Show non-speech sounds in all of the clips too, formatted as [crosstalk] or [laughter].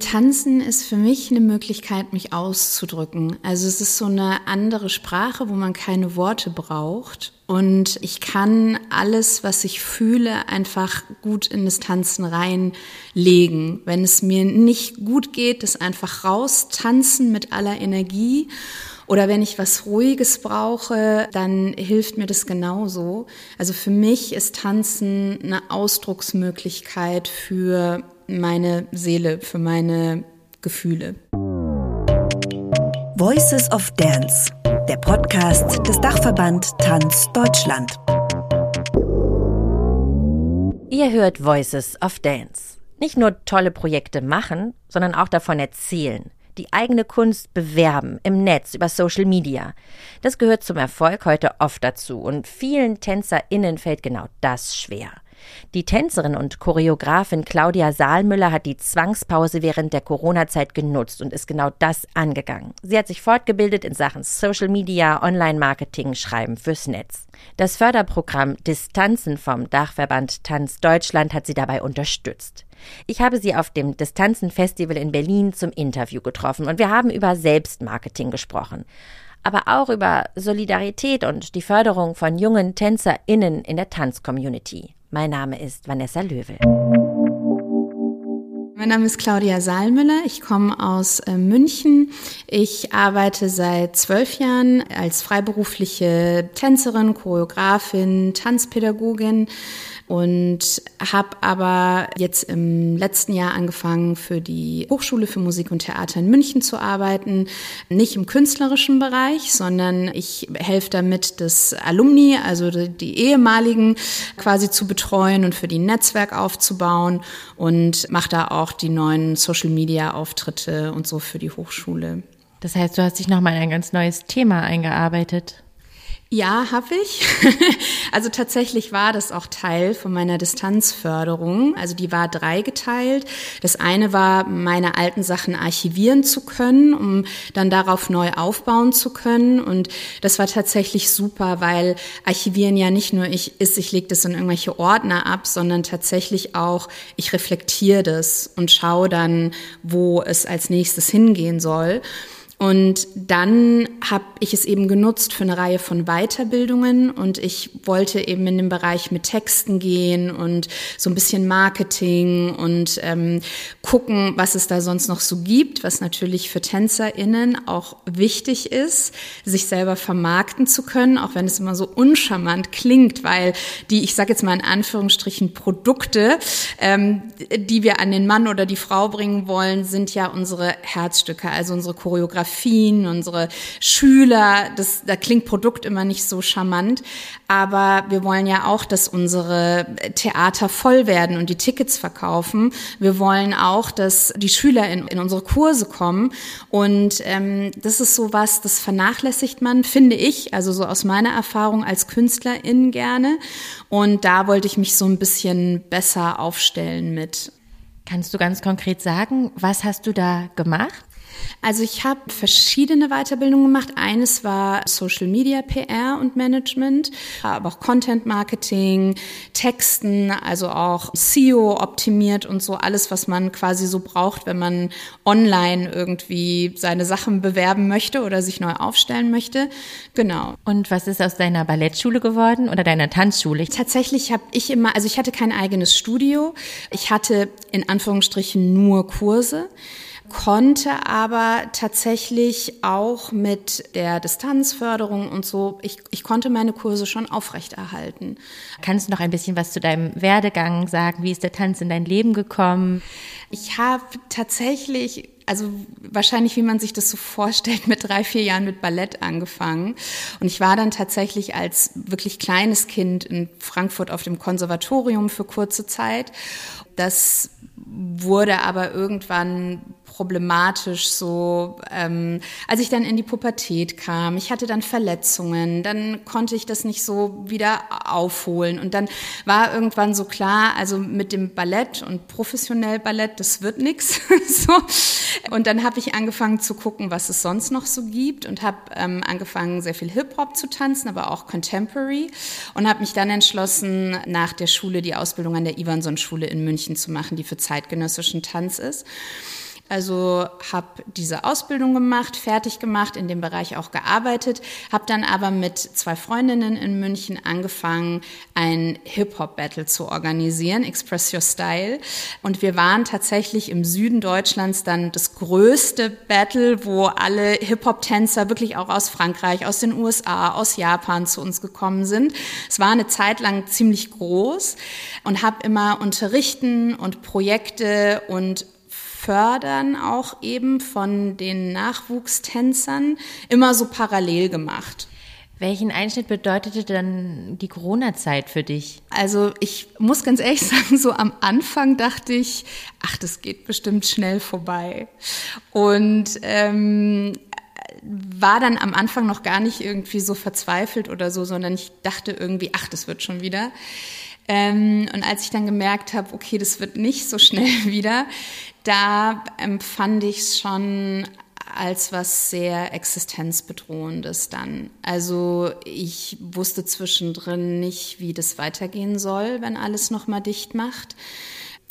Tanzen ist für mich eine Möglichkeit, mich auszudrücken. Also es ist so eine andere Sprache, wo man keine Worte braucht. Und ich kann alles, was ich fühle, einfach gut in das Tanzen reinlegen. Wenn es mir nicht gut geht, das einfach raus tanzen mit aller Energie. Oder wenn ich was Ruhiges brauche, dann hilft mir das genauso. Also für mich ist Tanzen eine Ausdrucksmöglichkeit für meine Seele, für meine Gefühle. Voices of Dance, der Podcast des Dachverband Tanz Deutschland. Ihr hört Voices of Dance. Nicht nur tolle Projekte machen, sondern auch davon erzählen die eigene Kunst bewerben im Netz über Social Media. Das gehört zum Erfolg heute oft dazu und vielen TänzerInnen fällt genau das schwer. Die Tänzerin und Choreografin Claudia Saalmüller hat die Zwangspause während der Corona-Zeit genutzt und ist genau das angegangen. Sie hat sich fortgebildet in Sachen Social Media, Online-Marketing, Schreiben fürs Netz. Das Förderprogramm Distanzen vom Dachverband Tanz Deutschland hat sie dabei unterstützt. Ich habe sie auf dem Distanzen-Festival in Berlin zum Interview getroffen und wir haben über Selbstmarketing gesprochen aber auch über Solidarität und die Förderung von jungen TänzerInnen in der Tanzcommunity. Mein Name ist Vanessa Löwel. Mein Name ist Claudia Saalmüller. Ich komme aus äh, München. Ich arbeite seit zwölf Jahren als freiberufliche Tänzerin, Choreografin, Tanzpädagogin und habe aber jetzt im letzten Jahr angefangen, für die Hochschule für Musik und Theater in München zu arbeiten. Nicht im künstlerischen Bereich, sondern ich helfe damit, das Alumni, also die ehemaligen quasi zu betreuen und für die Netzwerk aufzubauen und mache da auch die neuen Social-Media-Auftritte und so für die Hochschule. Das heißt, du hast dich nochmal in ein ganz neues Thema eingearbeitet. Ja, habe ich. [laughs] also tatsächlich war das auch Teil von meiner Distanzförderung. Also die war dreigeteilt. Das eine war, meine alten Sachen archivieren zu können, um dann darauf neu aufbauen zu können. Und das war tatsächlich super, weil archivieren ja nicht nur ich ist, ich lege das in irgendwelche Ordner ab, sondern tatsächlich auch, ich reflektiere das und schaue dann, wo es als nächstes hingehen soll. Und dann habe ich es eben genutzt für eine Reihe von Weiterbildungen und ich wollte eben in den Bereich mit Texten gehen und so ein bisschen Marketing und ähm, gucken, was es da sonst noch so gibt, was natürlich für TänzerInnen auch wichtig ist, sich selber vermarkten zu können, auch wenn es immer so uncharmant klingt, weil die, ich sage jetzt mal in Anführungsstrichen, Produkte, ähm, die wir an den Mann oder die Frau bringen wollen, sind ja unsere Herzstücke, also unsere Choreografie Choreografien, unsere Schüler. Das, da klingt Produkt immer nicht so charmant. Aber wir wollen ja auch, dass unsere Theater voll werden und die Tickets verkaufen. Wir wollen auch, dass die Schüler in, in unsere Kurse kommen. Und ähm, das ist so was, das vernachlässigt man, finde ich, also so aus meiner Erfahrung als Künstlerin gerne. Und da wollte ich mich so ein bisschen besser aufstellen mit. Kannst du ganz konkret sagen, was hast du da gemacht? Also ich habe verschiedene Weiterbildungen gemacht. Eines war Social Media PR und Management, aber auch Content Marketing, Texten, also auch SEO optimiert und so alles, was man quasi so braucht, wenn man online irgendwie seine Sachen bewerben möchte oder sich neu aufstellen möchte. Genau. Und was ist aus deiner Ballettschule geworden oder deiner Tanzschule? Tatsächlich habe ich immer, also ich hatte kein eigenes Studio. Ich hatte in Anführungsstrichen nur Kurse konnte aber tatsächlich auch mit der Distanzförderung und so, ich, ich konnte meine Kurse schon aufrechterhalten. Kannst du noch ein bisschen was zu deinem Werdegang sagen? Wie ist der Tanz in dein Leben gekommen? Ich habe tatsächlich also wahrscheinlich, wie man sich das so vorstellt, mit drei, vier Jahren mit Ballett angefangen. Und ich war dann tatsächlich als wirklich kleines Kind in Frankfurt auf dem Konservatorium für kurze Zeit. Das wurde aber irgendwann problematisch so, ähm, als ich dann in die Pubertät kam. Ich hatte dann Verletzungen, dann konnte ich das nicht so wieder aufholen. Und dann war irgendwann so klar, also mit dem Ballett und professionell Ballett, das wird nix. [laughs] so. Und dann habe ich angefangen zu gucken, was es sonst noch so gibt und habe ähm, angefangen, sehr viel Hip-Hop zu tanzen, aber auch Contemporary und habe mich dann entschlossen, nach der Schule die Ausbildung an der Ivanson-Schule in München zu machen, die für zeitgenössischen Tanz ist. Also habe diese Ausbildung gemacht, fertig gemacht, in dem Bereich auch gearbeitet, habe dann aber mit zwei Freundinnen in München angefangen, ein Hip-Hop-Battle zu organisieren, Express Your Style. Und wir waren tatsächlich im Süden Deutschlands dann das größte Battle, wo alle Hip-Hop-Tänzer wirklich auch aus Frankreich, aus den USA, aus Japan zu uns gekommen sind. Es war eine Zeit lang ziemlich groß und habe immer Unterrichten und Projekte und Fördern auch eben von den Nachwuchstänzern immer so parallel gemacht. Welchen Einschnitt bedeutete dann die Corona-Zeit für dich? Also ich muss ganz ehrlich sagen, so am Anfang dachte ich, ach, das geht bestimmt schnell vorbei. Und ähm, war dann am Anfang noch gar nicht irgendwie so verzweifelt oder so, sondern ich dachte irgendwie, ach, das wird schon wieder. Ähm, und als ich dann gemerkt habe, okay, das wird nicht so schnell [laughs] wieder, da empfand ich es schon als was sehr existenzbedrohendes dann. Also ich wusste zwischendrin nicht, wie das weitergehen soll, wenn alles nochmal dicht macht.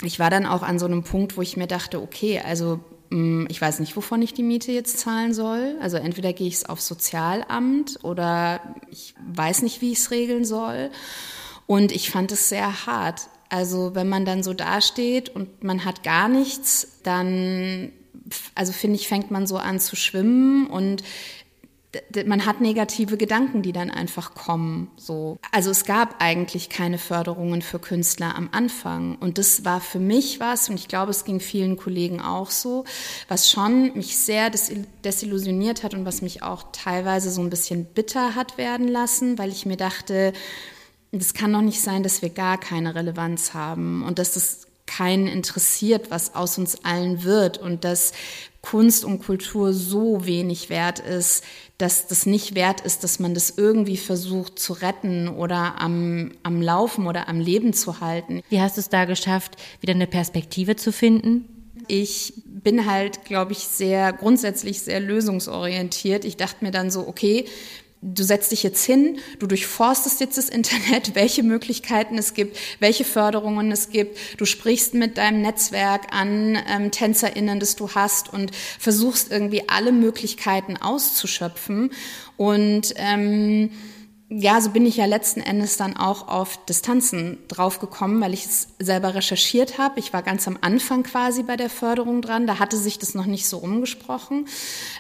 Ich war dann auch an so einem Punkt, wo ich mir dachte, okay, also mm, ich weiß nicht, wovon ich die Miete jetzt zahlen soll. Also entweder gehe ich es aufs Sozialamt oder ich weiß nicht, wie ich es regeln soll. Und ich fand es sehr hart. Also wenn man dann so dasteht und man hat gar nichts, dann, also finde ich, fängt man so an zu schwimmen und man hat negative Gedanken, die dann einfach kommen. So. Also es gab eigentlich keine Förderungen für Künstler am Anfang. Und das war für mich was, und ich glaube, es ging vielen Kollegen auch so, was schon mich sehr desillusioniert hat und was mich auch teilweise so ein bisschen bitter hat werden lassen, weil ich mir dachte, es kann doch nicht sein, dass wir gar keine Relevanz haben und dass es keinen interessiert, was aus uns allen wird und dass Kunst und Kultur so wenig wert ist, dass das nicht wert ist, dass man das irgendwie versucht zu retten oder am, am Laufen oder am Leben zu halten. Wie hast du es da geschafft, wieder eine Perspektive zu finden? Ich bin halt, glaube ich, sehr grundsätzlich sehr lösungsorientiert. Ich dachte mir dann so, okay, du setzt dich jetzt hin, du durchforstest jetzt das Internet, [laughs] welche Möglichkeiten es gibt, welche Förderungen es gibt. Du sprichst mit deinem Netzwerk an ähm, TänzerInnen, das du hast und versuchst irgendwie alle Möglichkeiten auszuschöpfen. Und ähm, ja, so bin ich ja letzten Endes dann auch auf Distanzen draufgekommen, weil ich es selber recherchiert habe. Ich war ganz am Anfang quasi bei der Förderung dran, da hatte sich das noch nicht so umgesprochen.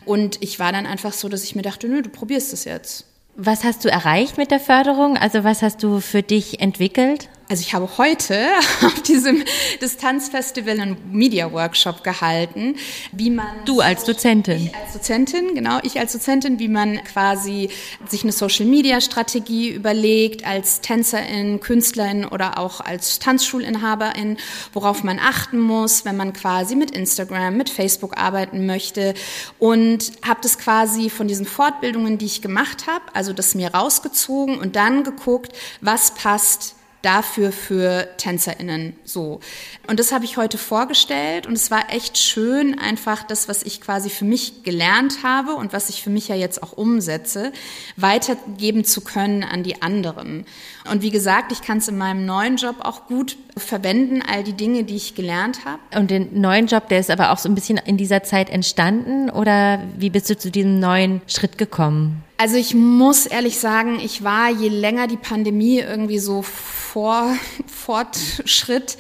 Und ich war dann einfach so, dass ich mir dachte, nö, du probierst es jetzt. Was hast du erreicht mit der Förderung? Also was hast du für dich entwickelt? Also ich habe heute [laughs] auf diesem Distanzfestival einen Media Workshop gehalten, wie man du als Dozentin, ich als Dozentin, genau, ich als Dozentin, wie man quasi sich eine Social Media Strategie überlegt als Tänzerin, Künstlerin oder auch als Tanzschulinhaberin, worauf man achten muss, wenn man quasi mit Instagram, mit Facebook arbeiten möchte. Und habe das quasi von diesen Fortbildungen, die ich gemacht habe, also das mir rausgezogen und dann geguckt, was passt dafür für TänzerInnen so. Und das habe ich heute vorgestellt und es war echt schön, einfach das, was ich quasi für mich gelernt habe und was ich für mich ja jetzt auch umsetze, weitergeben zu können an die anderen. Und wie gesagt, ich kann es in meinem neuen Job auch gut verwenden, all die Dinge, die ich gelernt habe. Und den neuen Job, der ist aber auch so ein bisschen in dieser Zeit entstanden oder wie bist du zu diesem neuen Schritt gekommen? Also ich muss ehrlich sagen, ich war je länger die Pandemie irgendwie so vor [laughs] Fortschritt,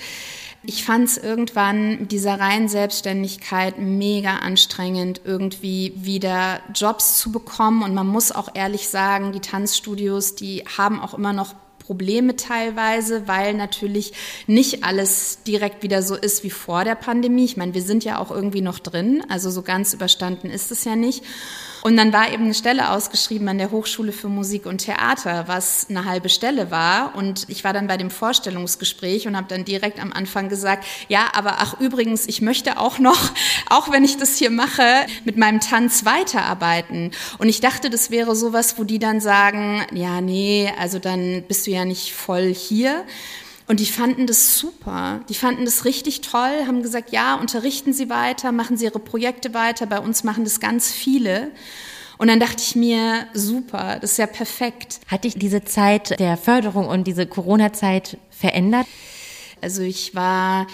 ich fand es irgendwann mit dieser reinen Selbstständigkeit mega anstrengend, irgendwie wieder Jobs zu bekommen. Und man muss auch ehrlich sagen, die Tanzstudios, die haben auch immer noch Probleme teilweise, weil natürlich nicht alles direkt wieder so ist wie vor der Pandemie. Ich meine, wir sind ja auch irgendwie noch drin, also so ganz überstanden ist es ja nicht. Und dann war eben eine Stelle ausgeschrieben an der Hochschule für Musik und Theater, was eine halbe Stelle war. Und ich war dann bei dem Vorstellungsgespräch und habe dann direkt am Anfang gesagt, ja, aber ach übrigens, ich möchte auch noch, [laughs] auch wenn ich das hier mache, mit meinem Tanz weiterarbeiten. Und ich dachte, das wäre sowas, wo die dann sagen, ja, nee, also dann bist du ja nicht voll hier. Und die fanden das super. Die fanden das richtig toll, haben gesagt, ja, unterrichten Sie weiter, machen Sie Ihre Projekte weiter. Bei uns machen das ganz viele. Und dann dachte ich mir, super, das ist ja perfekt. Hat dich diese Zeit der Förderung und diese Corona-Zeit verändert? Also ich war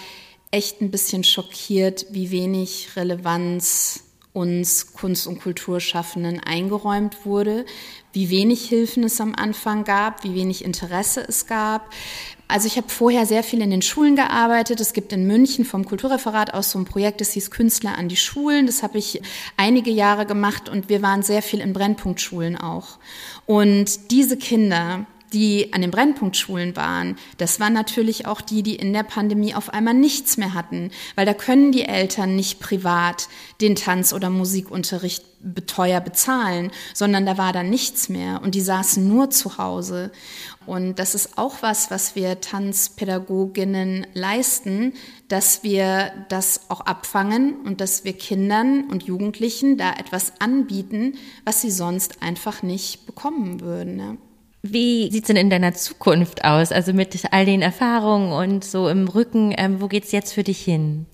echt ein bisschen schockiert, wie wenig Relevanz uns Kunst- und Kulturschaffenden eingeräumt wurde, wie wenig Hilfen es am Anfang gab, wie wenig Interesse es gab. Also ich habe vorher sehr viel in den Schulen gearbeitet. Es gibt in München vom Kulturreferat aus so ein Projekt, das hieß Künstler an die Schulen. Das habe ich einige Jahre gemacht und wir waren sehr viel in Brennpunktschulen auch. Und diese Kinder, die an den Brennpunktschulen waren, das waren natürlich auch die, die in der Pandemie auf einmal nichts mehr hatten, weil da können die Eltern nicht privat den Tanz- oder Musikunterricht beteuer bezahlen, sondern da war dann nichts mehr und die saßen nur zu Hause. Und das ist auch was, was wir Tanzpädagoginnen leisten, dass wir das auch abfangen und dass wir Kindern und Jugendlichen da etwas anbieten, was sie sonst einfach nicht bekommen würden. Ne? Wie sieht's denn in deiner Zukunft aus? Also mit all den Erfahrungen und so im Rücken, ähm, wo geht's jetzt für dich hin?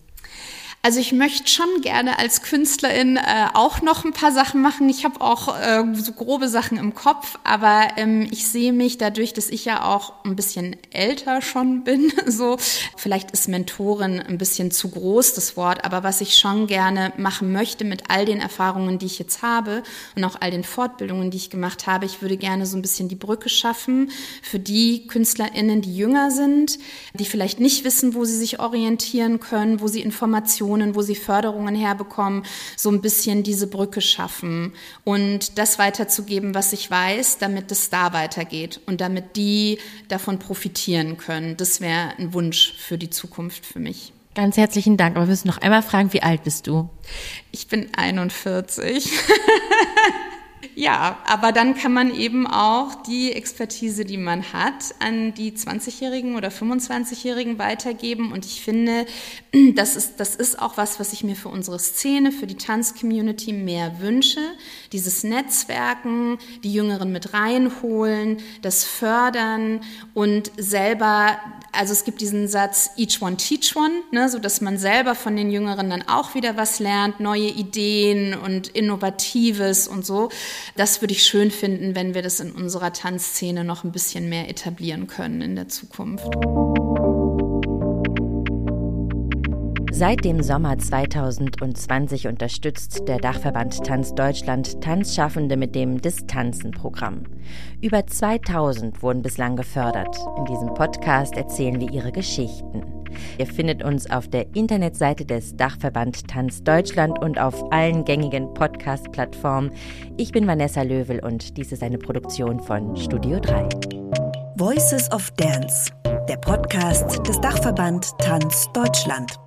Also ich möchte schon gerne als Künstlerin äh, auch noch ein paar Sachen machen. Ich habe auch äh, so grobe Sachen im Kopf, aber ähm, ich sehe mich dadurch, dass ich ja auch ein bisschen älter schon bin, [laughs] so vielleicht ist Mentorin ein bisschen zu groß das Wort, aber was ich schon gerne machen möchte mit all den Erfahrungen, die ich jetzt habe und auch all den Fortbildungen, die ich gemacht habe, ich würde gerne so ein bisschen die Brücke schaffen für die Künstlerinnen, die jünger sind, die vielleicht nicht wissen, wo sie sich orientieren können, wo sie Informationen Organisationen, wo sie Förderungen herbekommen, so ein bisschen diese Brücke schaffen und das weiterzugeben, was ich weiß, damit es da weitergeht und damit die davon profitieren können. Das wäre ein Wunsch für die Zukunft für mich. Ganz herzlichen Dank. Aber wir müssen noch einmal fragen, wie alt bist du? Ich bin 41. [laughs] Ja, aber dann kann man eben auch die Expertise, die man hat, an die 20-Jährigen oder 25-Jährigen weitergeben. Und ich finde, das ist, das ist auch was, was ich mir für unsere Szene, für die Tanzcommunity mehr wünsche. Dieses Netzwerken, die Jüngeren mit reinholen, das Fördern und selber also es gibt diesen Satz each one teach one, ne, so dass man selber von den Jüngeren dann auch wieder was lernt, neue Ideen und Innovatives und so. Das würde ich schön finden, wenn wir das in unserer Tanzszene noch ein bisschen mehr etablieren können in der Zukunft. Seit dem Sommer 2020 unterstützt der Dachverband Tanz Deutschland Tanzschaffende mit dem Distanzen-Programm. Über 2000 wurden bislang gefördert. In diesem Podcast erzählen wir ihre Geschichten. Ihr findet uns auf der Internetseite des Dachverband Tanz Deutschland und auf allen gängigen Podcast-Plattformen. Ich bin Vanessa Löwel und dies ist eine Produktion von Studio 3. Voices of Dance, der Podcast des Dachverband Tanz Deutschland.